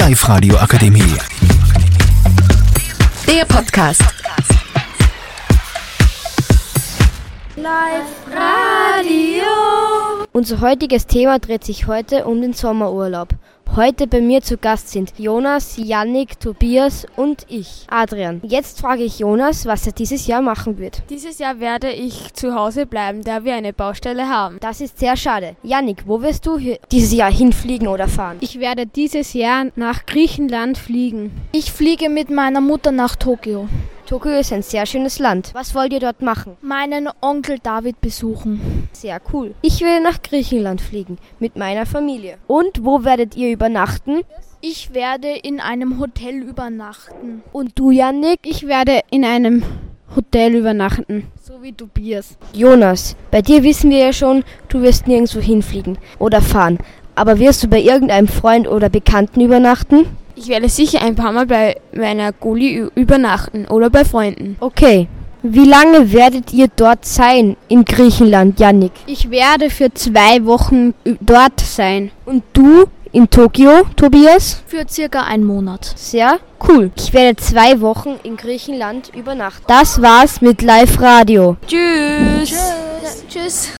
Live-Radio Akademie. Der Podcast. Live Radio. Unser heutiges Thema dreht sich heute um den Sommerurlaub. Heute bei mir zu Gast sind Jonas, Yannick, Tobias und ich, Adrian. Jetzt frage ich Jonas, was er dieses Jahr machen wird. Dieses Jahr werde ich zu Hause bleiben, da wir eine Baustelle haben. Das ist sehr schade. Yannick, wo wirst du hier dieses Jahr hinfliegen oder fahren? Ich werde dieses Jahr nach Griechenland fliegen. Ich fliege mit meiner Mutter nach Tokio. Tokio ist ein sehr schönes Land. Was wollt ihr dort machen? Meinen Onkel David besuchen. Sehr cool. Ich will nach Griechenland fliegen mit meiner Familie. Und wo werdet ihr übernachten? Ich werde in einem Hotel übernachten. Und du, Yannick? Ich werde in einem Hotel übernachten, so wie Tobias. Jonas, bei dir wissen wir ja schon, du wirst nirgendwo hinfliegen oder fahren. Aber wirst du bei irgendeinem Freund oder Bekannten übernachten? Ich werde sicher ein paar Mal bei meiner Gulli übernachten oder bei Freunden. Okay. Wie lange werdet ihr dort sein in Griechenland, Yannick? Ich werde für zwei Wochen dort sein. Und du in Tokio, Tobias? Für circa einen Monat. Sehr cool. Ich werde zwei Wochen in Griechenland übernachten. Das war's mit Live Radio. Tschüss. Tschüss. Tschüss.